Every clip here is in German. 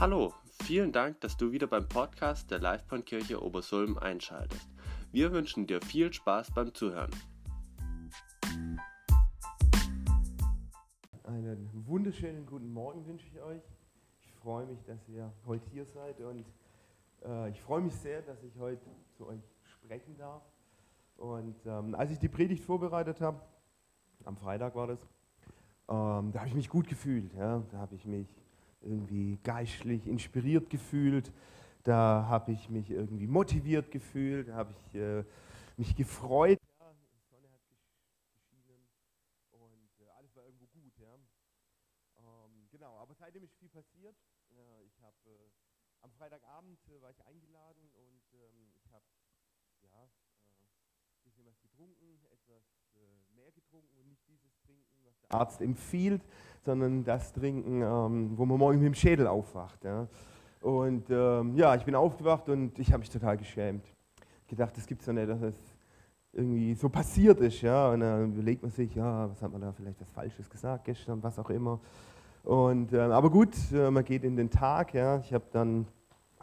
Hallo, vielen Dank, dass du wieder beim Podcast der Livebahnkirche Obersulm einschaltest. Wir wünschen dir viel Spaß beim Zuhören. Einen wunderschönen guten Morgen wünsche ich euch. Ich freue mich, dass ihr heute hier seid und äh, ich freue mich sehr, dass ich heute zu euch sprechen darf. Und ähm, als ich die Predigt vorbereitet habe, am Freitag war das, ähm, da habe ich mich gut gefühlt. Ja? Da habe ich mich irgendwie geistlich inspiriert gefühlt, da habe ich mich irgendwie motiviert gefühlt, da habe ich äh, mich gefreut. Ja, die Sonne hat geschienen und äh, alles war irgendwo gut. Ja. Ähm, genau, aber seitdem ist viel passiert. Ja, ich habe äh, am Freitagabend äh, war ich eingeladen und ähm, ich habe ja, ein bisschen was getrunken, etwas äh, mehr getrunken und nicht dieses Trinken, was der Arzt empfiehlt, sondern das Trinken, ähm, wo man morgen mit dem Schädel aufwacht. Ja. Und ähm, ja, ich bin aufgewacht und ich habe mich total geschämt. Gedacht, das gibt es doch nicht, dass das irgendwie so passiert ist. Ja. Und dann überlegt man sich, ja, was hat man da vielleicht was Falsches gesagt gestern, was auch immer. Und, äh, aber gut, äh, man geht in den Tag. Ja. Ich habe dann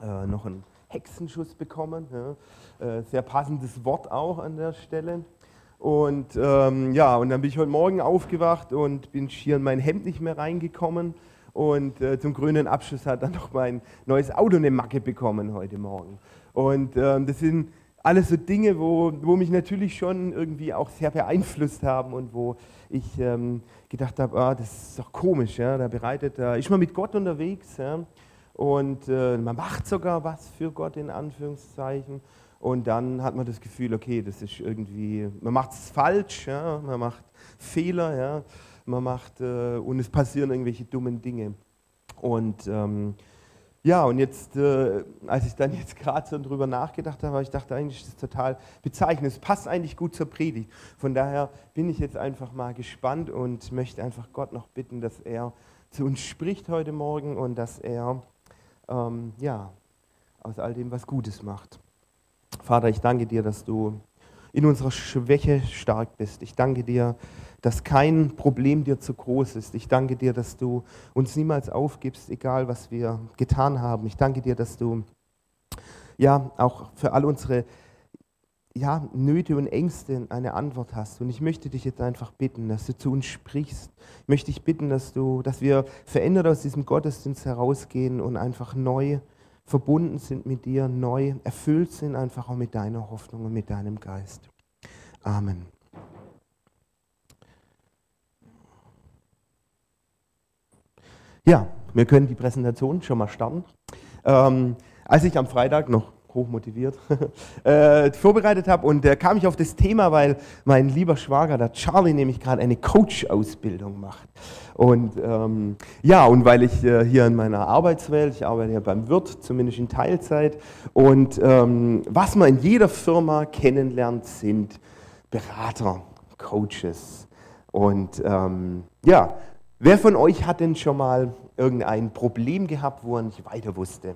äh, noch einen Hexenschuss bekommen. Ja. Äh, sehr passendes Wort auch an der Stelle. Und ähm, ja, und dann bin ich heute Morgen aufgewacht und bin hier in mein Hemd nicht mehr reingekommen. Und äh, zum grünen Abschluss hat dann noch mein neues Auto eine Macke bekommen heute Morgen. Und ähm, das sind alles so Dinge, wo, wo mich natürlich schon irgendwie auch sehr beeinflusst haben und wo ich ähm, gedacht habe, ah, das ist doch komisch, ja, da bereitet, da ist man mit Gott unterwegs ja, und äh, man macht sogar was für Gott in Anführungszeichen und dann hat man das Gefühl, okay, das ist irgendwie, man macht es falsch, ja, man macht Fehler, ja, man macht, äh, und es passieren irgendwelche dummen Dinge. Und ähm, ja, und jetzt, äh, als ich dann jetzt gerade so drüber nachgedacht habe, ich dachte eigentlich, das ist total bezeichnend. Es passt eigentlich gut zur Predigt. Von daher bin ich jetzt einfach mal gespannt und möchte einfach Gott noch bitten, dass er zu uns spricht heute Morgen und dass er ähm, ja, aus all dem was Gutes macht. Vater, ich danke dir, dass du in unserer Schwäche stark bist. Ich danke dir, dass kein Problem dir zu groß ist. Ich danke dir, dass du uns niemals aufgibst, egal was wir getan haben. Ich danke dir, dass du ja auch für all unsere ja, Nöte und Ängste eine Antwort hast. Und ich möchte dich jetzt einfach bitten, dass du zu uns sprichst. Ich möchte dich bitten, dass, du, dass wir verändert aus diesem Gottesdienst herausgehen und einfach neu verbunden sind mit dir, neu erfüllt sind, einfach auch mit deiner Hoffnung und mit deinem Geist. Amen. Ja, wir können die Präsentation schon mal starten. Ähm, als ich am Freitag noch hochmotiviert, äh, vorbereitet habe. Und äh, kam ich auf das Thema, weil mein lieber Schwager, der Charlie, nämlich gerade eine Coach-Ausbildung macht. Und ähm, ja, und weil ich äh, hier in meiner Arbeitswelt, ich arbeite ja beim Wirt, zumindest in Teilzeit, und ähm, was man in jeder Firma kennenlernt, sind Berater, Coaches. Und ähm, ja, wer von euch hat denn schon mal irgendein Problem gehabt, wo er nicht weiter wusste?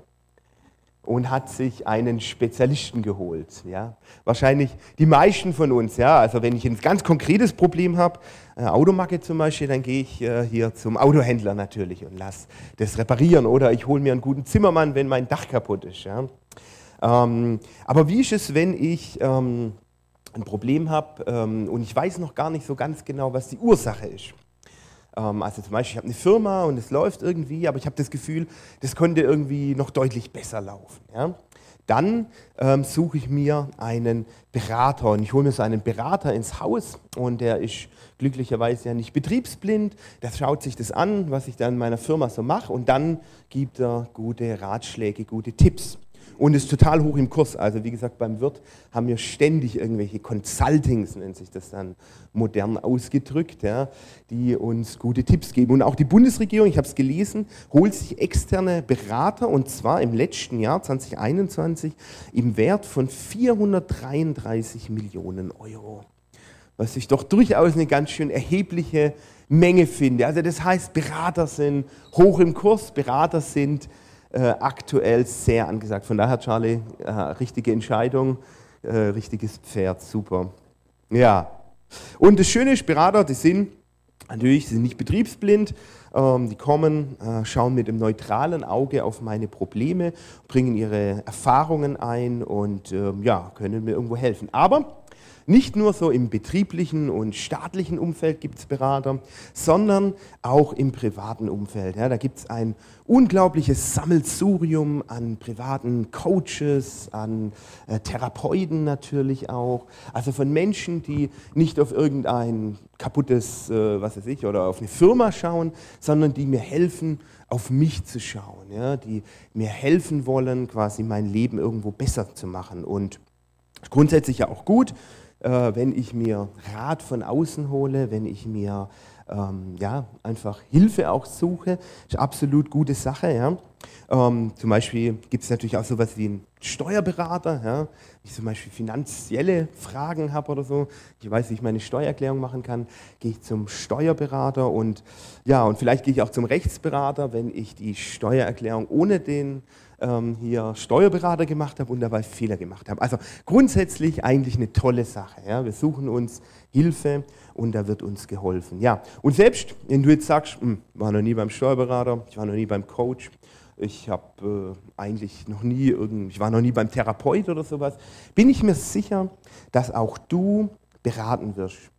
Und hat sich einen Spezialisten geholt. Ja? Wahrscheinlich die meisten von uns. Ja? Also wenn ich ein ganz konkretes Problem habe, äh, Automacke zum Beispiel, dann gehe ich äh, hier zum Autohändler natürlich und lasse das reparieren. Oder ich hole mir einen guten Zimmermann, wenn mein Dach kaputt ist. Ja? Ähm, aber wie ist es, wenn ich ähm, ein Problem habe ähm, und ich weiß noch gar nicht so ganz genau, was die Ursache ist? Ähm, also zum Beispiel, ich habe eine Firma und es läuft irgendwie, aber ich habe das Gefühl, das könnte irgendwie noch deutlich besser laufen. Ja? Dann ähm, suche ich mir einen Berater und ich hole mir so einen Berater ins Haus und der ist glücklicherweise ja nicht betriebsblind. Der schaut sich das an, was ich da in meiner Firma so mache und dann gibt er gute Ratschläge, gute Tipps und ist total hoch im Kurs. Also wie gesagt, beim Wirt haben wir ständig irgendwelche Consultings, nennt sich das dann modern ausgedrückt, ja, die uns gute Tipps geben. Und auch die Bundesregierung, ich habe es gelesen, holt sich externe Berater und zwar im letzten Jahr 2021 im Wert von 433 Millionen Euro. Was ich doch durchaus eine ganz schön erhebliche Menge finde. Also das heißt, Berater sind hoch im Kurs, Berater sind aktuell sehr angesagt. Von daher, Charlie, äh, richtige Entscheidung, äh, richtiges Pferd, super. Ja. Und das Schöne ist, Berater, die sind Natürlich, sind nicht betriebsblind, ähm, die kommen, äh, schauen mit einem neutralen Auge auf meine Probleme, bringen ihre Erfahrungen ein und ähm, ja, können mir irgendwo helfen. Aber nicht nur so im betrieblichen und staatlichen Umfeld gibt es Berater, sondern auch im privaten Umfeld. Ja, da gibt es ein unglaubliches Sammelsurium an privaten Coaches, an äh, Therapeuten natürlich auch. Also von Menschen, die nicht auf irgendein kaputtes, äh, was weiß ich, oder auf eine Firma schauen, sondern die mir helfen, auf mich zu schauen, ja, die mir helfen wollen, quasi mein Leben irgendwo besser zu machen. Und grundsätzlich ja auch gut, wenn ich mir Rat von außen hole, wenn ich mir ähm, ja, einfach Hilfe auch suche, ist absolut gute Sache. Ja. Ähm, zum Beispiel gibt es natürlich auch sowas wie einen Steuerberater. Ja. Wenn ich zum Beispiel finanzielle Fragen habe oder so, ich weiß, wie ich meine Steuererklärung machen kann, gehe ich zum Steuerberater und ja, und vielleicht gehe ich auch zum Rechtsberater, wenn ich die Steuererklärung ohne den ähm, hier Steuerberater gemacht habe und dabei Fehler gemacht habe. Also grundsätzlich eigentlich eine tolle Sache. Ja. Wir suchen uns Hilfe und da wird uns geholfen. Ja, und selbst wenn du jetzt sagst, ich hm, war noch nie beim Steuerberater, ich war noch nie beim Coach, ich habe äh, eigentlich noch nie irgend, ich war noch nie beim Therapeut oder sowas, bin ich mir sicher, dass auch du beraten wirst.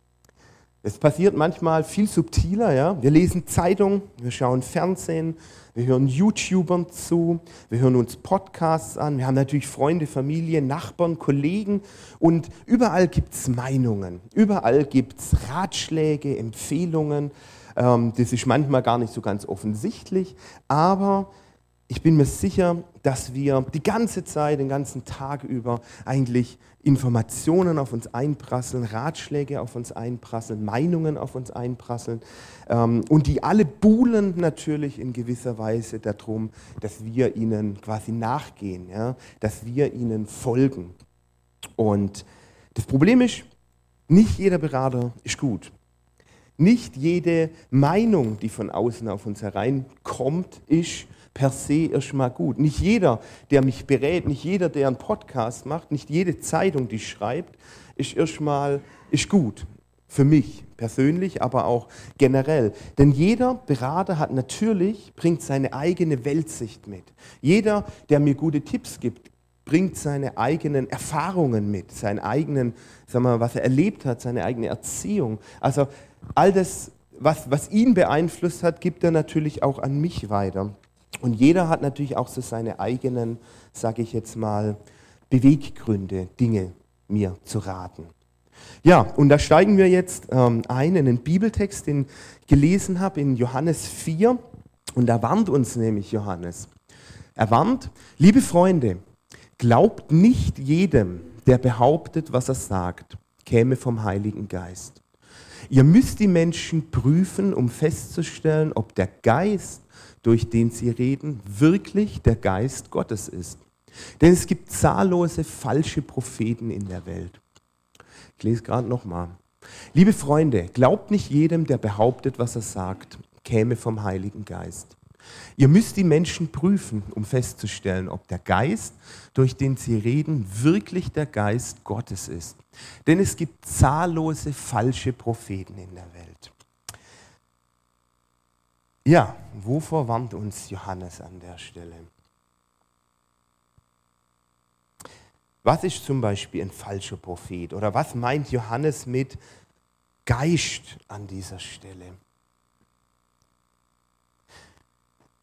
Es passiert manchmal viel subtiler, ja. Wir lesen Zeitungen, wir schauen Fernsehen, wir hören YouTubern zu, wir hören uns Podcasts an, wir haben natürlich Freunde, Familie, Nachbarn, Kollegen und überall gibt es Meinungen, überall gibt es Ratschläge, Empfehlungen. Ähm, das ist manchmal gar nicht so ganz offensichtlich, aber ich bin mir sicher, dass wir die ganze Zeit, den ganzen Tag über eigentlich Informationen auf uns einprasseln, Ratschläge auf uns einprasseln, Meinungen auf uns einprasseln. Ähm, und die alle buhlen natürlich in gewisser Weise darum, dass wir ihnen quasi nachgehen, ja? dass wir ihnen folgen. Und das Problem ist, nicht jeder Berater ist gut. Nicht jede Meinung, die von außen auf uns hereinkommt, ist per se erstmal gut. Nicht jeder, der mich berät, nicht jeder, der einen Podcast macht, nicht jede Zeitung, die schreibt, ist erstmal ist gut. Für mich persönlich, aber auch generell. Denn jeder Berater hat natürlich, bringt seine eigene Weltsicht mit. Jeder, der mir gute Tipps gibt, bringt seine eigenen Erfahrungen mit, seinen eigenen, sagen wir was er erlebt hat, seine eigene Erziehung. Also all das, was, was ihn beeinflusst hat, gibt er natürlich auch an mich weiter. Und jeder hat natürlich auch so seine eigenen, sage ich jetzt mal, Beweggründe, Dinge mir zu raten. Ja, und da steigen wir jetzt ähm, ein in den Bibeltext, den ich gelesen habe in Johannes 4. Und da warnt uns nämlich Johannes. Er warnt, liebe Freunde, glaubt nicht jedem, der behauptet, was er sagt, käme vom Heiligen Geist. Ihr müsst die Menschen prüfen, um festzustellen, ob der Geist durch den sie reden, wirklich der Geist Gottes ist. Denn es gibt zahllose falsche Propheten in der Welt. Ich lese gerade nochmal. Liebe Freunde, glaubt nicht jedem, der behauptet, was er sagt, käme vom Heiligen Geist. Ihr müsst die Menschen prüfen, um festzustellen, ob der Geist, durch den sie reden, wirklich der Geist Gottes ist. Denn es gibt zahllose falsche Propheten in der Welt. Ja, wovor warnt uns Johannes an der Stelle? Was ist zum Beispiel ein falscher Prophet? Oder was meint Johannes mit Geist an dieser Stelle?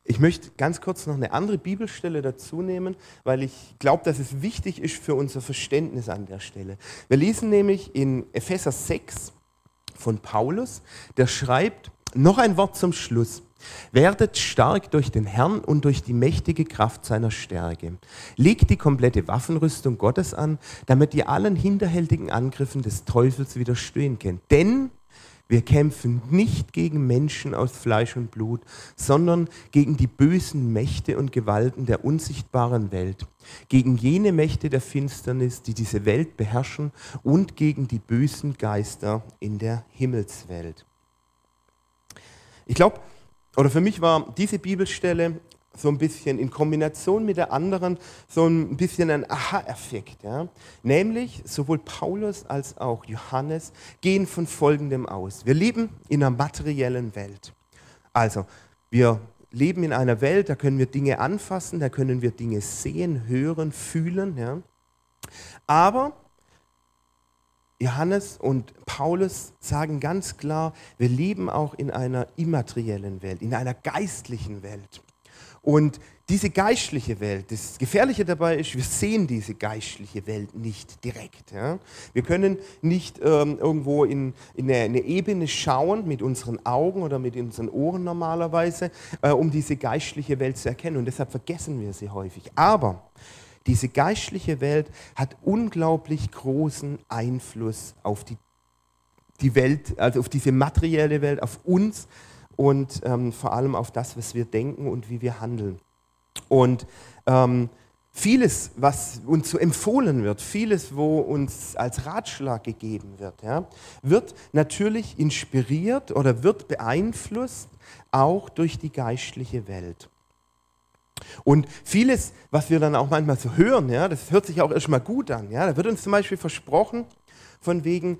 Ich möchte ganz kurz noch eine andere Bibelstelle dazu nehmen, weil ich glaube, dass es wichtig ist für unser Verständnis an der Stelle. Wir lesen nämlich in Epheser 6 von Paulus, der schreibt, noch ein Wort zum Schluss. Werdet stark durch den Herrn und durch die mächtige Kraft seiner Stärke. Legt die komplette Waffenrüstung Gottes an, damit ihr allen hinterhältigen Angriffen des Teufels widerstehen könnt. Denn wir kämpfen nicht gegen Menschen aus Fleisch und Blut, sondern gegen die bösen Mächte und Gewalten der unsichtbaren Welt, gegen jene Mächte der Finsternis, die diese Welt beherrschen und gegen die bösen Geister in der Himmelswelt. Ich glaube, oder für mich war diese Bibelstelle so ein bisschen in Kombination mit der anderen so ein bisschen ein Aha-Effekt. Ja? Nämlich sowohl Paulus als auch Johannes gehen von Folgendem aus. Wir leben in einer materiellen Welt. Also wir leben in einer Welt, da können wir Dinge anfassen, da können wir Dinge sehen, hören, fühlen. Ja? Aber Johannes und Paulus sagen ganz klar, wir leben auch in einer immateriellen Welt, in einer geistlichen Welt. Und diese geistliche Welt, das Gefährliche dabei ist, wir sehen diese geistliche Welt nicht direkt. Ja? Wir können nicht ähm, irgendwo in, in eine, eine, Ebene schauen mit unseren Augen oder mit unseren Ohren normalerweise, äh, um diese geistliche Welt zu erkennen. Und deshalb vergessen wir sie häufig. Aber diese geistliche Welt hat unglaublich großen Einfluss auf die, die Welt, also auf diese materielle Welt, auf uns und ähm, vor allem auf das, was wir denken und wie wir handeln. Und ähm, vieles, was uns so empfohlen wird, vieles, wo uns als Ratschlag gegeben wird, ja, wird natürlich inspiriert oder wird beeinflusst auch durch die geistliche Welt. Und vieles, was wir dann auch manchmal so hören, ja, das hört sich auch erstmal gut an. Ja. Da wird uns zum Beispiel versprochen, von wegen,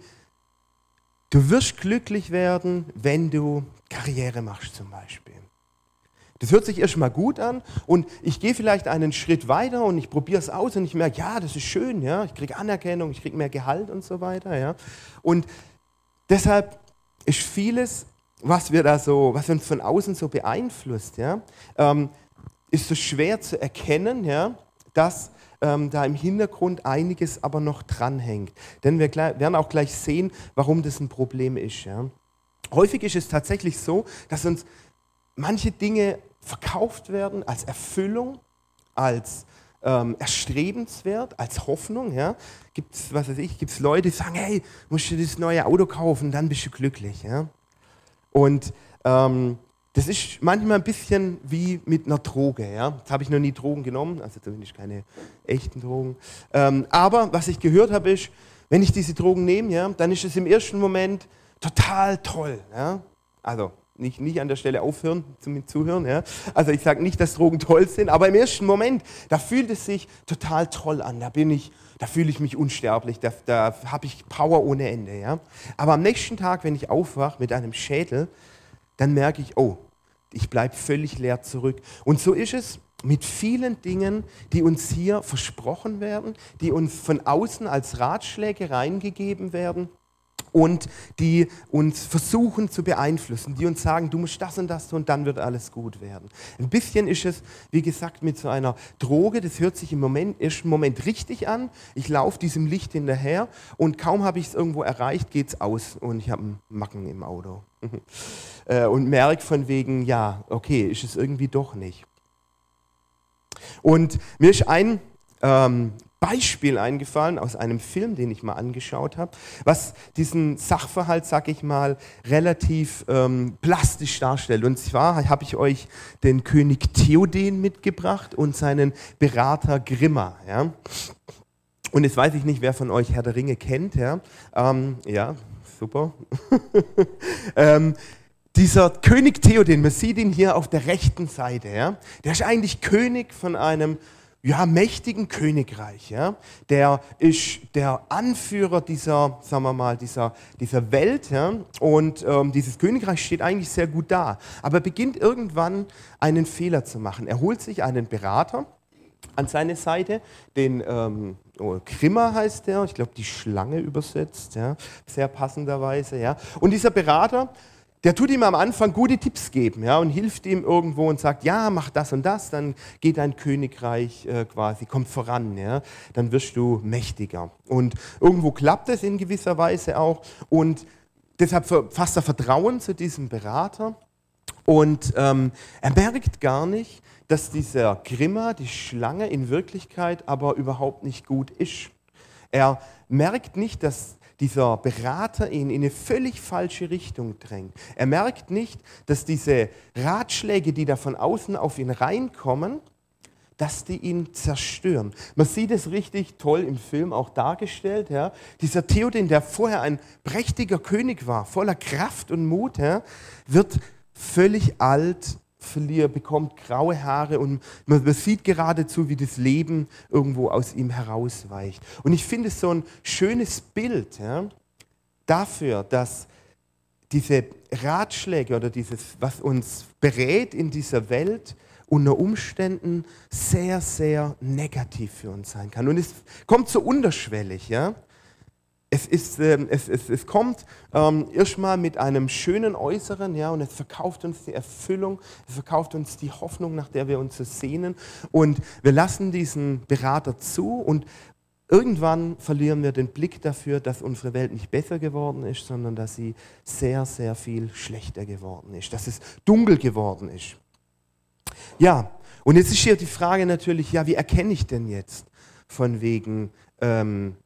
Du wirst glücklich werden, wenn du Karriere machst zum Beispiel. Das hört sich erstmal gut an und ich gehe vielleicht einen Schritt weiter und ich probiere es aus und ich merke, ja, das ist schön, ja, ich kriege Anerkennung, ich kriege mehr Gehalt und so weiter, ja. Und deshalb ist vieles, was wir da so, was uns von außen so beeinflusst, ja, ähm, ist so schwer zu erkennen, ja, dass ähm, da im Hintergrund einiges aber noch dranhängt. Denn wir werden auch gleich sehen, warum das ein Problem ist. Ja. Häufig ist es tatsächlich so, dass uns manche Dinge verkauft werden als Erfüllung, als ähm, erstrebenswert, als Hoffnung. Ja. Gibt es, was weiß ich, gibt Leute, die sagen, hey, musst du das neue Auto kaufen, dann bist du glücklich. Ja. Und ähm, das ist manchmal ein bisschen wie mit einer Droge. Ja? Jetzt habe ich noch nie Drogen genommen, also zumindest keine echten Drogen. Ähm, aber was ich gehört habe, ist, wenn ich diese Drogen nehme, ja, dann ist es im ersten Moment total toll. Ja? Also nicht, nicht an der Stelle aufhören zum Zuhören. Ja? Also ich sage nicht, dass Drogen toll sind, aber im ersten Moment, da fühlt es sich total toll an. Da bin ich, da fühle ich mich unsterblich, da, da habe ich Power ohne Ende. Ja? Aber am nächsten Tag, wenn ich aufwache mit einem Schädel, dann merke ich, oh, ich bleibe völlig leer zurück. Und so ist es mit vielen Dingen, die uns hier versprochen werden, die uns von außen als Ratschläge reingegeben werden und die uns versuchen zu beeinflussen, die uns sagen, du musst das und das tun, dann wird alles gut werden. Ein bisschen ist es, wie gesagt, mit so einer Droge, das hört sich im Moment, ersten Moment richtig an. Ich laufe diesem Licht hinterher und kaum habe ich es irgendwo erreicht, geht es aus und ich habe einen Macken im Auto. Äh, und merke von wegen, ja, okay, ist es irgendwie doch nicht. Und mir ist ein ähm, Beispiel eingefallen aus einem Film, den ich mal angeschaut habe, was diesen Sachverhalt, sag ich mal, relativ ähm, plastisch darstellt. Und zwar habe ich euch den König Theoden mitgebracht und seinen Berater Grimma. Ja? Und jetzt weiß ich nicht, wer von euch Herr der Ringe kennt. Ja, ähm, ja super. ähm, dieser König Theoden, man sieht ihn hier auf der rechten Seite, ja, der ist eigentlich König von einem ja, mächtigen Königreich. Ja? Der ist der Anführer dieser, sagen wir mal, dieser, dieser Welt. Ja? Und ähm, dieses Königreich steht eigentlich sehr gut da. Aber er beginnt irgendwann einen Fehler zu machen. Er holt sich einen Berater an seine Seite, den ähm, oh, Grimmer heißt der, ich glaube die Schlange übersetzt, ja? sehr passenderweise. Ja? Und dieser Berater, der tut ihm am Anfang gute Tipps geben ja, und hilft ihm irgendwo und sagt, ja, mach das und das, dann geht dein Königreich äh, quasi, kommt voran, ja, dann wirst du mächtiger. Und irgendwo klappt es in gewisser Weise auch und deshalb fasst er Vertrauen zu diesem Berater und ähm, er merkt gar nicht, dass dieser Grimmer, die Schlange in Wirklichkeit aber überhaupt nicht gut ist. Er merkt nicht, dass dieser Berater ihn in eine völlig falsche Richtung drängt. Er merkt nicht, dass diese Ratschläge, die da von außen auf ihn reinkommen, dass die ihn zerstören. Man sieht es richtig toll im Film auch dargestellt. Ja. Dieser Theoden, der vorher ein prächtiger König war, voller Kraft und Mut, ja, wird völlig alt, verliert, bekommt graue Haare und man sieht geradezu, wie das Leben irgendwo aus ihm herausweicht. Und ich finde so ein schönes Bild ja, dafür, dass diese Ratschläge oder dieses, was uns berät in dieser Welt, unter Umständen sehr, sehr negativ für uns sein kann. Und es kommt so unterschwellig, ja. Es, ist, äh, es, es, es kommt ähm, erstmal mit einem schönen Äußeren, ja, und es verkauft uns die Erfüllung, es verkauft uns die Hoffnung, nach der wir uns sehnen. Und wir lassen diesen Berater zu und irgendwann verlieren wir den Blick dafür, dass unsere Welt nicht besser geworden ist, sondern dass sie sehr, sehr viel schlechter geworden ist, dass es dunkel geworden ist. Ja, und jetzt ist hier die Frage natürlich, ja, wie erkenne ich denn jetzt von wegen, ähm,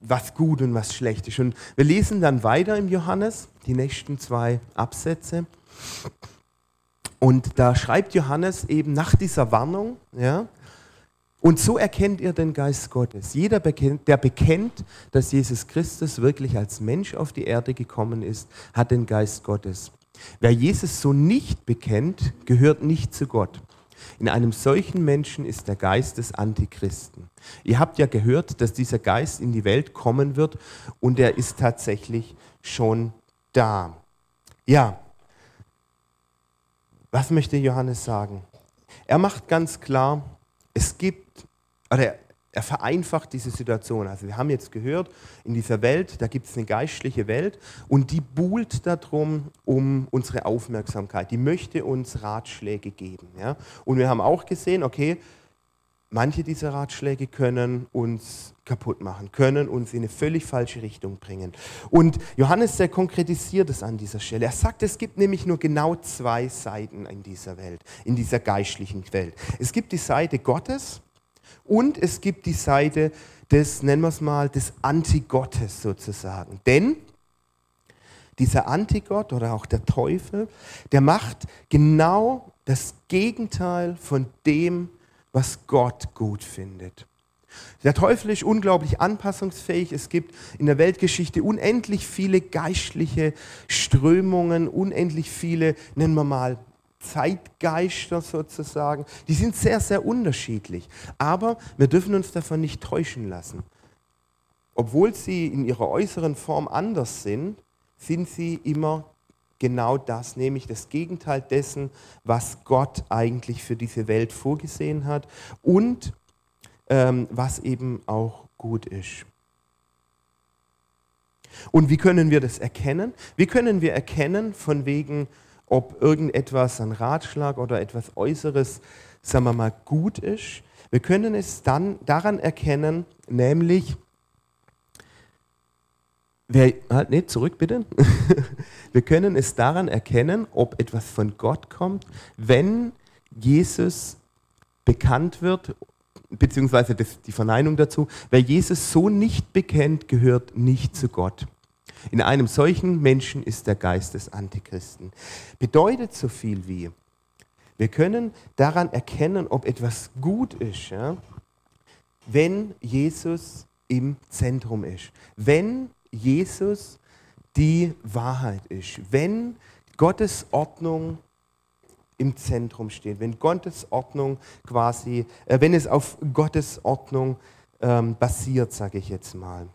was gut und was schlecht ist. Und wir lesen dann weiter im Johannes, die nächsten zwei Absätze. Und da schreibt Johannes eben nach dieser Warnung, ja, und so erkennt ihr den Geist Gottes. Jeder, bekennt, der bekennt, dass Jesus Christus wirklich als Mensch auf die Erde gekommen ist, hat den Geist Gottes. Wer Jesus so nicht bekennt, gehört nicht zu Gott. In einem solchen Menschen ist der Geist des Antichristen. Ihr habt ja gehört, dass dieser Geist in die Welt kommen wird und er ist tatsächlich schon da. Ja, was möchte Johannes sagen? Er macht ganz klar, es gibt, oder er vereinfacht diese Situation. Also wir haben jetzt gehört, in dieser Welt, da gibt es eine geistliche Welt und die buhlt darum um unsere Aufmerksamkeit. Die möchte uns Ratschläge geben. Ja? Und wir haben auch gesehen, okay, manche dieser Ratschläge können uns kaputt machen, können uns in eine völlig falsche Richtung bringen. Und Johannes, der konkretisiert es an dieser Stelle. Er sagt, es gibt nämlich nur genau zwei Seiten in dieser Welt, in dieser geistlichen Welt. Es gibt die Seite Gottes und es gibt die Seite des, nennen wir es mal, des Antigottes sozusagen. Denn dieser Antigott oder auch der Teufel, der macht genau das Gegenteil von dem, was Gott gut findet. Der Teufel ist unglaublich anpassungsfähig. Es gibt in der Weltgeschichte unendlich viele geistliche Strömungen, unendlich viele, nennen wir mal, Zeitgeister sozusagen, die sind sehr, sehr unterschiedlich. Aber wir dürfen uns davon nicht täuschen lassen. Obwohl sie in ihrer äußeren Form anders sind, sind sie immer genau das, nämlich das Gegenteil dessen, was Gott eigentlich für diese Welt vorgesehen hat und ähm, was eben auch gut ist. Und wie können wir das erkennen? Wie können wir erkennen, von wegen, ob irgendetwas, ein Ratschlag oder etwas Äußeres, sagen wir mal, gut ist. Wir können es dann daran erkennen, nämlich, wer, halt, nee, zurück bitte. Wir können es daran erkennen, ob etwas von Gott kommt, wenn Jesus bekannt wird, beziehungsweise das, die Verneinung dazu, wer Jesus so nicht bekennt, gehört nicht zu Gott. In einem solchen Menschen ist der Geist des Antichristen. Bedeutet so viel wie, wir können daran erkennen, ob etwas gut ist, ja, wenn Jesus im Zentrum ist, wenn Jesus die Wahrheit ist, wenn Gottes Ordnung im Zentrum steht, wenn Gottes Ordnung quasi, äh, wenn es auf Gottes Ordnung ähm, basiert, sage ich jetzt mal.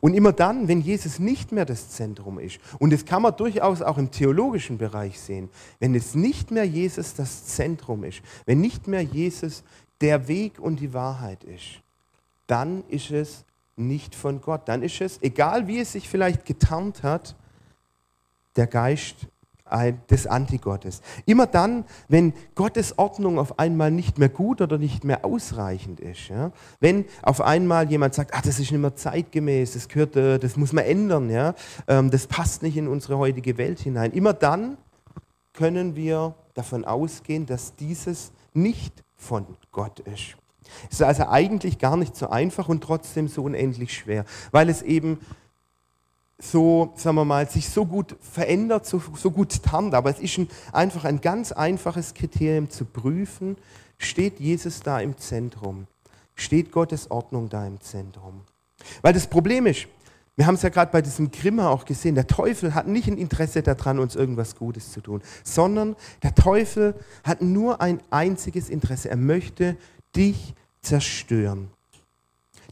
Und immer dann, wenn Jesus nicht mehr das Zentrum ist, und das kann man durchaus auch im theologischen Bereich sehen, wenn es nicht mehr Jesus das Zentrum ist, wenn nicht mehr Jesus der Weg und die Wahrheit ist, dann ist es nicht von Gott. Dann ist es, egal wie es sich vielleicht getarnt hat, der Geist des Antigottes. Immer dann, wenn Gottes Ordnung auf einmal nicht mehr gut oder nicht mehr ausreichend ist. Ja? Wenn auf einmal jemand sagt, ach, das ist nicht mehr zeitgemäß, das, gehört, äh, das muss man ändern, ja? Ähm, das passt nicht in unsere heutige Welt hinein. Immer dann können wir davon ausgehen, dass dieses nicht von Gott ist. Es ist also eigentlich gar nicht so einfach und trotzdem so unendlich schwer, weil es eben so, sagen wir mal, sich so gut verändert, so, so gut tarnt. Aber es ist ein, einfach ein ganz einfaches Kriterium zu prüfen, steht Jesus da im Zentrum? Steht Gottes Ordnung da im Zentrum? Weil das Problem ist, Wir haben es ja gerade bei diesem Grimmer auch gesehen. Der Teufel hat nicht ein Interesse daran, uns irgendwas Gutes zu tun, sondern der Teufel hat nur ein einziges Interesse. Er möchte dich zerstören.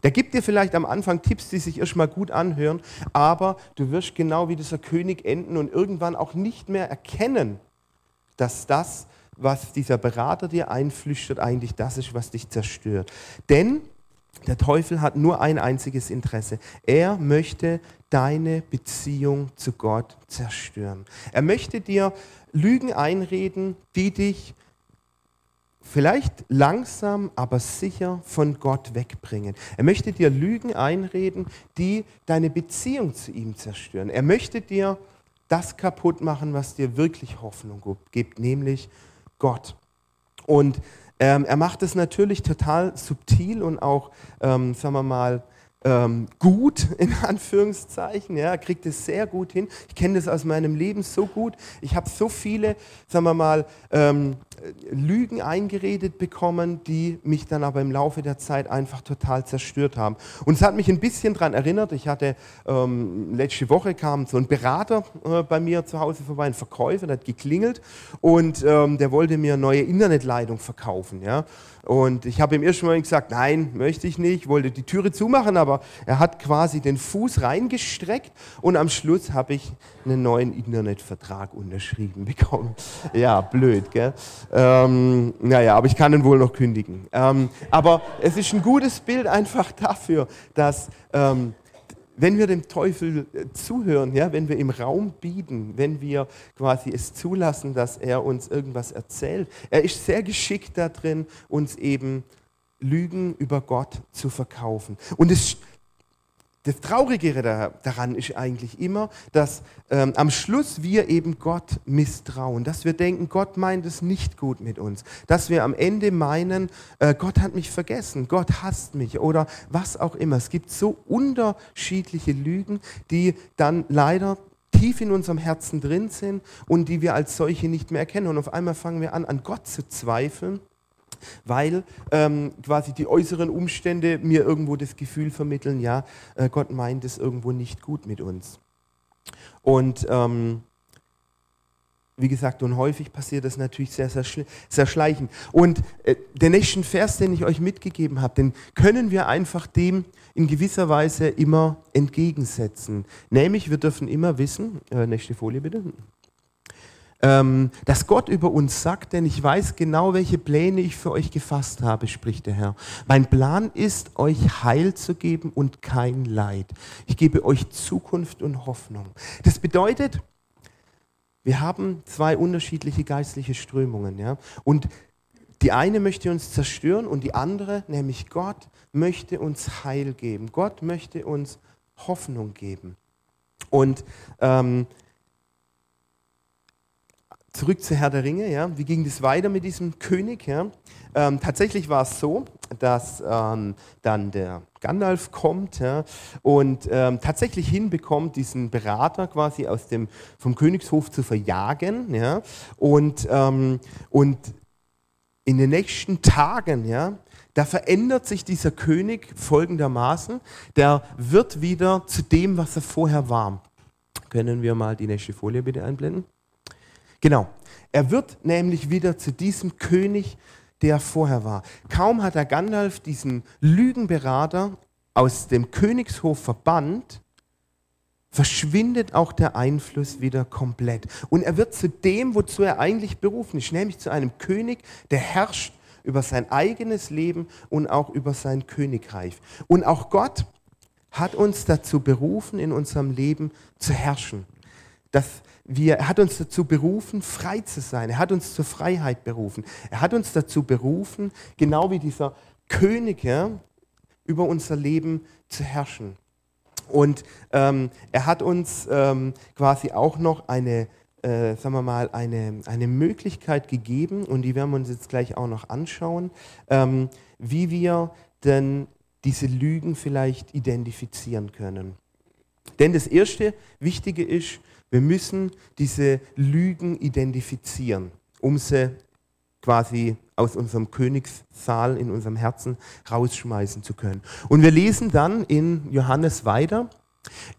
Der gibt dir vielleicht am Anfang Tipps, die sich erstmal gut anhören, aber du wirst genau wie dieser König enden und irgendwann auch nicht mehr erkennen, dass das, was dieser Berater dir einflüstert, eigentlich das ist, was dich zerstört. Denn der Teufel hat nur ein einziges Interesse. Er möchte deine Beziehung zu Gott zerstören. Er möchte dir Lügen einreden, die dich vielleicht langsam, aber sicher von Gott wegbringen. Er möchte dir Lügen einreden, die deine Beziehung zu ihm zerstören. Er möchte dir das kaputt machen, was dir wirklich Hoffnung gibt, nämlich Gott. Und ähm, er macht es natürlich total subtil und auch, ähm, sagen wir mal, ähm, gut, in Anführungszeichen. Ja, er kriegt es sehr gut hin. Ich kenne das aus meinem Leben so gut. Ich habe so viele, sagen wir mal, ähm, Lügen eingeredet bekommen, die mich dann aber im Laufe der Zeit einfach total zerstört haben. Und es hat mich ein bisschen daran erinnert, ich hatte, ähm, letzte Woche kam so ein Berater äh, bei mir zu Hause vorbei, ein Verkäufer, der hat geklingelt und ähm, der wollte mir eine neue Internetleitung verkaufen. Ja. Und ich habe ihm erst mal gesagt, nein, möchte ich nicht, wollte die Türe zumachen, aber er hat quasi den Fuß reingestreckt und am Schluss habe ich einen neuen Internetvertrag unterschrieben bekommen. Ja, blöd, gell? Ähm, naja, aber ich kann ihn wohl noch kündigen. Ähm, aber es ist ein gutes Bild einfach dafür, dass ähm, wenn wir dem Teufel äh, zuhören, ja, wenn wir ihm Raum bieten, wenn wir quasi es zulassen, dass er uns irgendwas erzählt, er ist sehr geschickt darin, uns eben Lügen über Gott zu verkaufen. Und es das Traurigere daran ist eigentlich immer, dass ähm, am Schluss wir eben Gott misstrauen, dass wir denken, Gott meint es nicht gut mit uns, dass wir am Ende meinen, äh, Gott hat mich vergessen, Gott hasst mich oder was auch immer. Es gibt so unterschiedliche Lügen, die dann leider tief in unserem Herzen drin sind und die wir als solche nicht mehr erkennen. Und auf einmal fangen wir an, an Gott zu zweifeln weil ähm, quasi die äußeren Umstände mir irgendwo das Gefühl vermitteln, ja, äh, Gott meint es irgendwo nicht gut mit uns. Und ähm, wie gesagt, und häufig passiert das natürlich sehr, sehr, sehr schleichend. Und äh, der nächste Vers, den ich euch mitgegeben habe, den können wir einfach dem in gewisser Weise immer entgegensetzen. Nämlich, wir dürfen immer wissen, äh, nächste Folie bitte, dass Gott über uns sagt, denn ich weiß genau, welche Pläne ich für euch gefasst habe, spricht der Herr. Mein Plan ist, euch Heil zu geben und kein Leid. Ich gebe euch Zukunft und Hoffnung. Das bedeutet, wir haben zwei unterschiedliche geistliche Strömungen. Ja? Und die eine möchte uns zerstören und die andere, nämlich Gott, möchte uns Heil geben. Gott möchte uns Hoffnung geben. Und ähm, zurück zu Herr der Ringe. Ja. Wie ging das weiter mit diesem König? Ja? Ähm, tatsächlich war es so, dass ähm, dann der Gandalf kommt ja, und ähm, tatsächlich hinbekommt, diesen Berater quasi aus dem, vom Königshof zu verjagen. Ja, und, ähm, und in den nächsten Tagen, ja, da verändert sich dieser König folgendermaßen. Der wird wieder zu dem, was er vorher war. Können wir mal die nächste Folie bitte einblenden? Genau. Er wird nämlich wieder zu diesem König, der vorher war. Kaum hat der Gandalf diesen Lügenberater aus dem Königshof verbannt, verschwindet auch der Einfluss wieder komplett. Und er wird zu dem, wozu er eigentlich berufen ist, nämlich zu einem König, der herrscht über sein eigenes Leben und auch über sein Königreich. Und auch Gott hat uns dazu berufen, in unserem Leben zu herrschen. Das wir, er hat uns dazu berufen, frei zu sein. Er hat uns zur Freiheit berufen. Er hat uns dazu berufen, genau wie dieser König, über unser Leben zu herrschen. Und ähm, er hat uns ähm, quasi auch noch eine, äh, sagen wir mal, eine, eine Möglichkeit gegeben, und die werden wir uns jetzt gleich auch noch anschauen, ähm, wie wir denn diese Lügen vielleicht identifizieren können. Denn das erste Wichtige ist, wir müssen diese Lügen identifizieren, um sie quasi aus unserem Königssaal in unserem Herzen rausschmeißen zu können. Und wir lesen dann in Johannes weiter,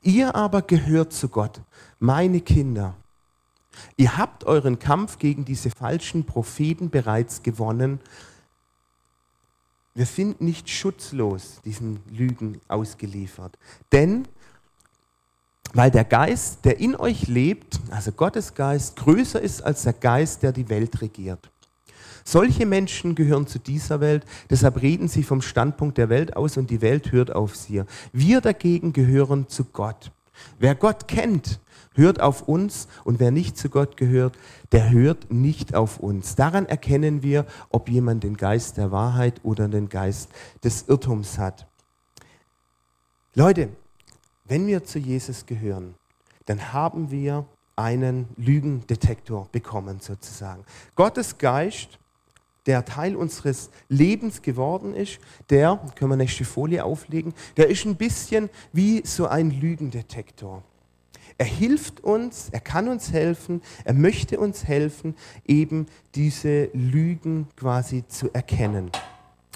Ihr aber gehört zu Gott, meine Kinder. Ihr habt euren Kampf gegen diese falschen Propheten bereits gewonnen. Wir sind nicht schutzlos diesen Lügen ausgeliefert. Denn weil der Geist, der in euch lebt, also Gottes Geist, größer ist als der Geist, der die Welt regiert. Solche Menschen gehören zu dieser Welt, deshalb reden sie vom Standpunkt der Welt aus und die Welt hört auf sie. Wir dagegen gehören zu Gott. Wer Gott kennt, hört auf uns und wer nicht zu Gott gehört, der hört nicht auf uns. Daran erkennen wir, ob jemand den Geist der Wahrheit oder den Geist des Irrtums hat. Leute, wenn wir zu Jesus gehören, dann haben wir einen Lügendetektor bekommen sozusagen. Gottes Geist, der Teil unseres Lebens geworden ist, der, können wir nächste Folie auflegen, der ist ein bisschen wie so ein Lügendetektor. Er hilft uns, er kann uns helfen, er möchte uns helfen, eben diese Lügen quasi zu erkennen.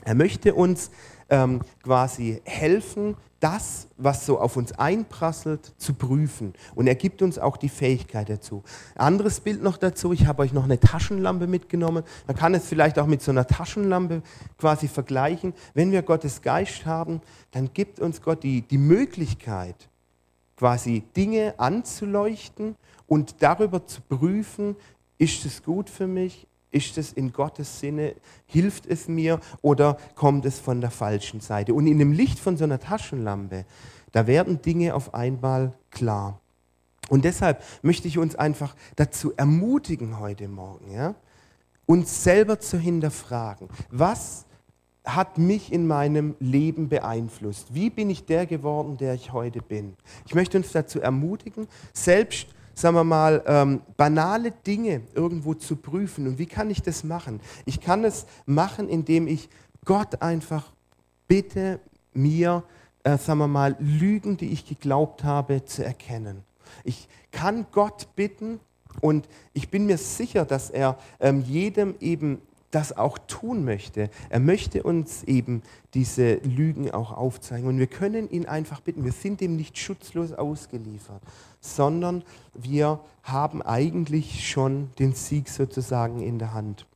Er möchte uns ähm, quasi helfen, das, was so auf uns einprasselt, zu prüfen. Und er gibt uns auch die Fähigkeit dazu. Anderes Bild noch dazu, ich habe euch noch eine Taschenlampe mitgenommen. Man kann es vielleicht auch mit so einer Taschenlampe quasi vergleichen. Wenn wir Gottes Geist haben, dann gibt uns Gott die, die Möglichkeit, quasi Dinge anzuleuchten und darüber zu prüfen, ist es gut für mich, ist es in Gottes Sinne? Hilft es mir oder kommt es von der falschen Seite? Und in dem Licht von so einer Taschenlampe, da werden Dinge auf einmal klar. Und deshalb möchte ich uns einfach dazu ermutigen heute Morgen, ja, uns selber zu hinterfragen. Was hat mich in meinem Leben beeinflusst? Wie bin ich der geworden, der ich heute bin? Ich möchte uns dazu ermutigen, selbst sagen wir mal, ähm, banale Dinge irgendwo zu prüfen. Und wie kann ich das machen? Ich kann es machen, indem ich Gott einfach bitte, mir, äh, sagen wir mal, Lügen, die ich geglaubt habe, zu erkennen. Ich kann Gott bitten und ich bin mir sicher, dass er ähm, jedem eben das auch tun möchte. Er möchte uns eben diese Lügen auch aufzeigen. Und wir können ihn einfach bitten. Wir sind ihm nicht schutzlos ausgeliefert, sondern wir haben eigentlich schon den Sieg sozusagen in der Hand.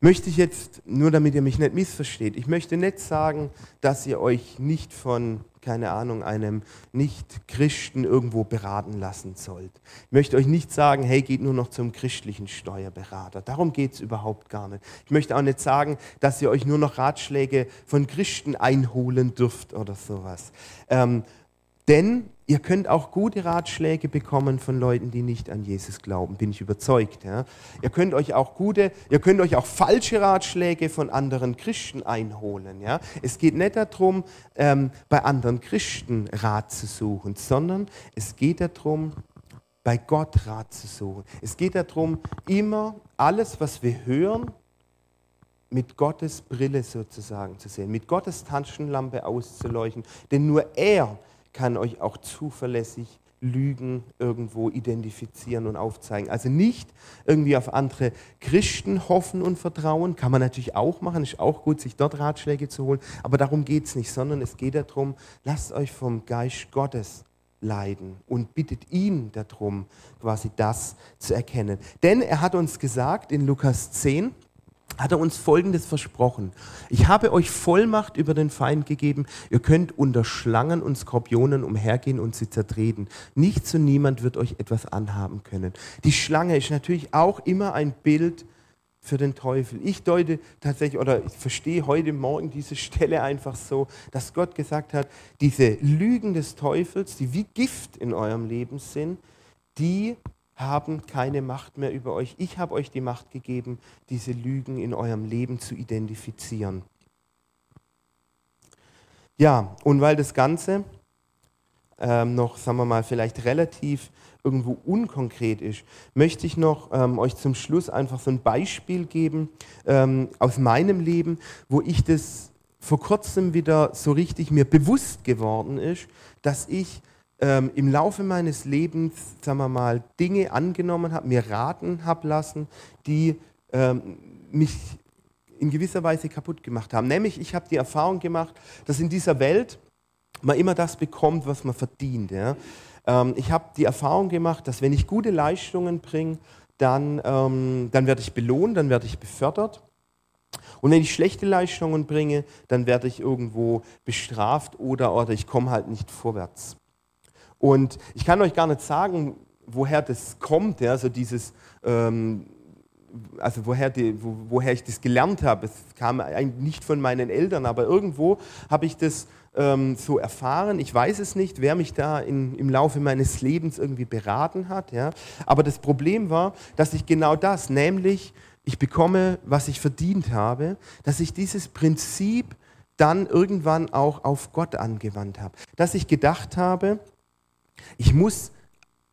Möchte ich jetzt, nur damit ihr mich nicht missversteht, ich möchte nicht sagen, dass ihr euch nicht von keine Ahnung, einem Nicht-Christen irgendwo beraten lassen sollt. Ich möchte euch nicht sagen, hey, geht nur noch zum christlichen Steuerberater. Darum geht es überhaupt gar nicht. Ich möchte auch nicht sagen, dass ihr euch nur noch Ratschläge von Christen einholen dürft oder sowas. Ähm, denn Ihr könnt auch gute Ratschläge bekommen von Leuten, die nicht an Jesus glauben, bin ich überzeugt. Ja. Ihr könnt euch auch gute, ihr könnt euch auch falsche Ratschläge von anderen Christen einholen. Ja. Es geht nicht darum, ähm, bei anderen Christen Rat zu suchen, sondern es geht darum, bei Gott Rat zu suchen. Es geht darum, immer alles, was wir hören, mit Gottes Brille sozusagen zu sehen, mit Gottes Taschenlampe auszuleuchten. Denn nur er kann euch auch zuverlässig Lügen irgendwo identifizieren und aufzeigen. Also nicht irgendwie auf andere Christen hoffen und vertrauen, kann man natürlich auch machen, ist auch gut, sich dort Ratschläge zu holen, aber darum geht es nicht, sondern es geht darum, lasst euch vom Geist Gottes leiden und bittet ihn darum, quasi das zu erkennen. Denn er hat uns gesagt in Lukas 10, hat er uns Folgendes versprochen. Ich habe euch Vollmacht über den Feind gegeben. Ihr könnt unter Schlangen und Skorpionen umhergehen und sie zertreten. Nichts und niemand wird euch etwas anhaben können. Die Schlange ist natürlich auch immer ein Bild für den Teufel. Ich deute tatsächlich oder ich verstehe heute Morgen diese Stelle einfach so, dass Gott gesagt hat, diese Lügen des Teufels, die wie Gift in eurem Leben sind, die haben keine Macht mehr über euch. Ich habe euch die Macht gegeben, diese Lügen in eurem Leben zu identifizieren. Ja, und weil das Ganze ähm, noch, sagen wir mal, vielleicht relativ irgendwo unkonkret ist, möchte ich noch ähm, euch zum Schluss einfach so ein Beispiel geben ähm, aus meinem Leben, wo ich das vor kurzem wieder so richtig mir bewusst geworden ist, dass ich ähm, im Laufe meines Lebens, sagen wir mal, Dinge angenommen habe, mir raten habe lassen, die ähm, mich in gewisser Weise kaputt gemacht haben. Nämlich, ich habe die Erfahrung gemacht, dass in dieser Welt man immer das bekommt, was man verdient. Ja. Ähm, ich habe die Erfahrung gemacht, dass wenn ich gute Leistungen bringe, dann, ähm, dann werde ich belohnt, dann werde ich befördert. Und wenn ich schlechte Leistungen bringe, dann werde ich irgendwo bestraft oder, oder ich komme halt nicht vorwärts. Und ich kann euch gar nicht sagen, woher das kommt, ja, so dieses, ähm, also woher, die, wo, woher ich das gelernt habe. Es kam eigentlich nicht von meinen Eltern, aber irgendwo habe ich das ähm, so erfahren. Ich weiß es nicht, wer mich da in, im Laufe meines Lebens irgendwie beraten hat. Ja. Aber das Problem war, dass ich genau das, nämlich ich bekomme, was ich verdient habe, dass ich dieses Prinzip dann irgendwann auch auf Gott angewandt habe. Dass ich gedacht habe, ich muss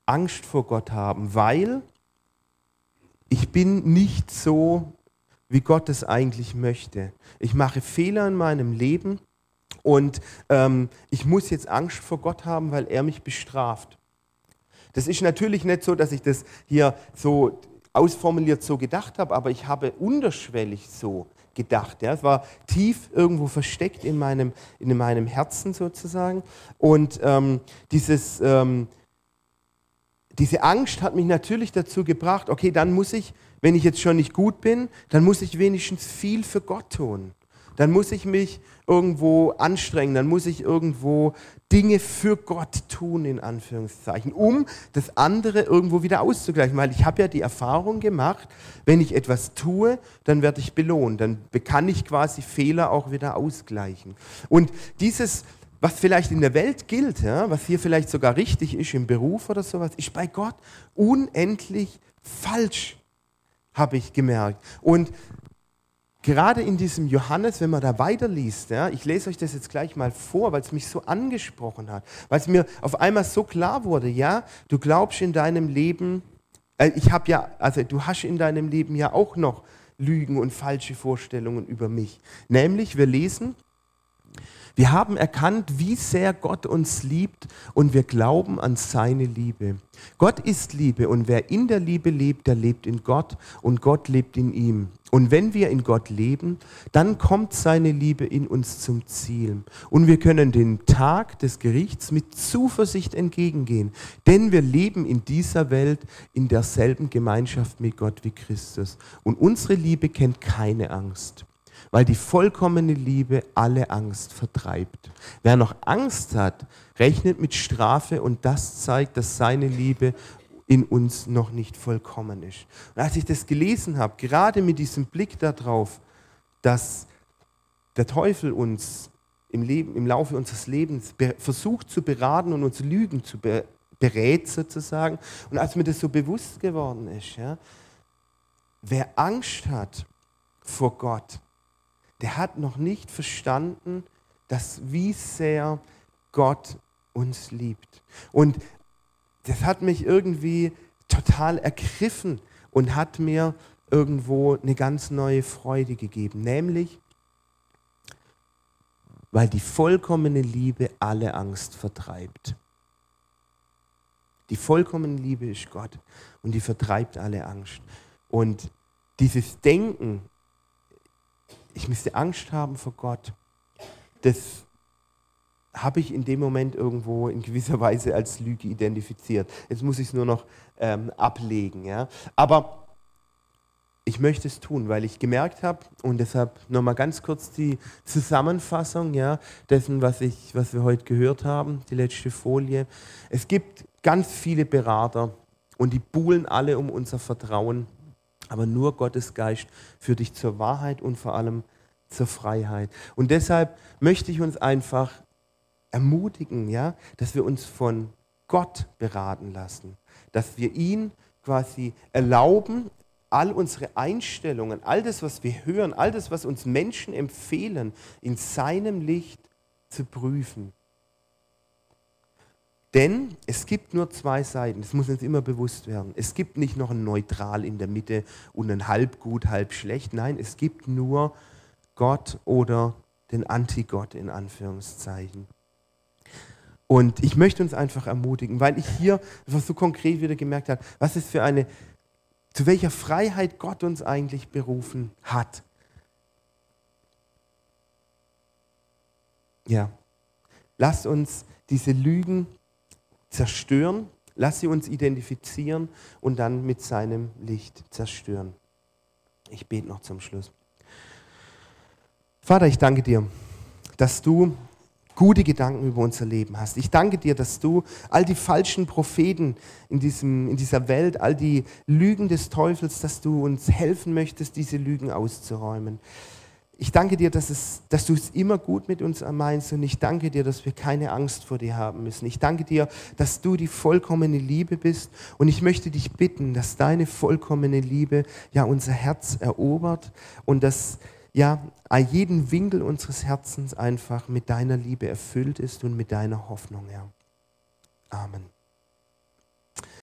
Angst vor Gott haben, weil ich bin nicht so, wie Gott es eigentlich möchte. Ich mache Fehler in meinem Leben und ähm, ich muss jetzt Angst vor Gott haben, weil er mich bestraft. Das ist natürlich nicht so, dass ich das hier so ausformuliert so gedacht habe, aber ich habe unterschwellig so gedacht. Ja. Es war tief irgendwo versteckt in meinem, in meinem Herzen sozusagen. Und ähm, dieses, ähm, diese Angst hat mich natürlich dazu gebracht, okay, dann muss ich, wenn ich jetzt schon nicht gut bin, dann muss ich wenigstens viel für Gott tun. Dann muss ich mich irgendwo anstrengen, dann muss ich irgendwo Dinge für Gott tun, in Anführungszeichen, um das andere irgendwo wieder auszugleichen. Weil ich habe ja die Erfahrung gemacht, wenn ich etwas tue, dann werde ich belohnt. Dann kann ich quasi Fehler auch wieder ausgleichen. Und dieses was vielleicht in der Welt gilt, ja, was hier vielleicht sogar richtig ist im Beruf oder sowas, ist bei Gott unendlich falsch, habe ich gemerkt. Und gerade in diesem Johannes, wenn man da weiterliest, ja, ich lese euch das jetzt gleich mal vor, weil es mich so angesprochen hat, weil es mir auf einmal so klar wurde, ja, du glaubst in deinem Leben, äh, ich habe ja, also du hast in deinem Leben ja auch noch Lügen und falsche Vorstellungen über mich. Nämlich, wir lesen wir haben erkannt, wie sehr Gott uns liebt und wir glauben an seine Liebe. Gott ist Liebe und wer in der Liebe lebt, der lebt in Gott und Gott lebt in ihm. Und wenn wir in Gott leben, dann kommt seine Liebe in uns zum Ziel. Und wir können den Tag des Gerichts mit Zuversicht entgegengehen, denn wir leben in dieser Welt in derselben Gemeinschaft mit Gott wie Christus. Und unsere Liebe kennt keine Angst weil die vollkommene Liebe alle Angst vertreibt. Wer noch Angst hat, rechnet mit Strafe und das zeigt, dass seine Liebe in uns noch nicht vollkommen ist. Und als ich das gelesen habe, gerade mit diesem Blick darauf, dass der Teufel uns im, Leben, im Laufe unseres Lebens versucht zu beraten und uns Lügen zu be berät sozusagen, und als mir das so bewusst geworden ist, ja, wer Angst hat vor Gott, der hat noch nicht verstanden, dass wie sehr Gott uns liebt. Und das hat mich irgendwie total ergriffen und hat mir irgendwo eine ganz neue Freude gegeben, nämlich weil die vollkommene Liebe alle Angst vertreibt. Die vollkommene Liebe ist Gott und die vertreibt alle Angst. Und dieses Denken, ich müsste Angst haben vor Gott, das habe ich in dem Moment irgendwo in gewisser Weise als Lüge identifiziert. Jetzt muss ich es nur noch ähm, ablegen. Ja? Aber ich möchte es tun, weil ich gemerkt habe, und deshalb nochmal ganz kurz die Zusammenfassung ja, dessen, was, ich, was wir heute gehört haben, die letzte Folie. Es gibt ganz viele Berater und die buhlen alle um unser Vertrauen. Aber nur Gottes Geist führt dich zur Wahrheit und vor allem zur Freiheit. Und deshalb möchte ich uns einfach ermutigen, ja, dass wir uns von Gott beraten lassen, dass wir ihn quasi erlauben, all unsere Einstellungen, all das, was wir hören, all das, was uns Menschen empfehlen, in seinem Licht zu prüfen. Denn es gibt nur zwei Seiten, das muss uns immer bewusst werden. Es gibt nicht noch ein Neutral in der Mitte und ein halb gut, halb schlecht. Nein, es gibt nur Gott oder den Antigott in Anführungszeichen. Und ich möchte uns einfach ermutigen, weil ich hier einfach so konkret wieder gemerkt habe, was ist für eine, zu welcher Freiheit Gott uns eigentlich berufen hat. Ja, Lass uns diese Lügen zerstören, lass sie uns identifizieren und dann mit seinem Licht zerstören. Ich bete noch zum Schluss. Vater, ich danke dir, dass du gute Gedanken über unser Leben hast. Ich danke dir, dass du all die falschen Propheten in, diesem, in dieser Welt, all die Lügen des Teufels, dass du uns helfen möchtest, diese Lügen auszuräumen. Ich danke dir, dass, es, dass du es immer gut mit uns meinst und ich danke dir, dass wir keine Angst vor dir haben müssen. Ich danke dir, dass du die vollkommene Liebe bist und ich möchte dich bitten, dass deine vollkommene Liebe ja unser Herz erobert und dass ja jeden Winkel unseres Herzens einfach mit deiner Liebe erfüllt ist und mit deiner Hoffnung, Herr. Amen.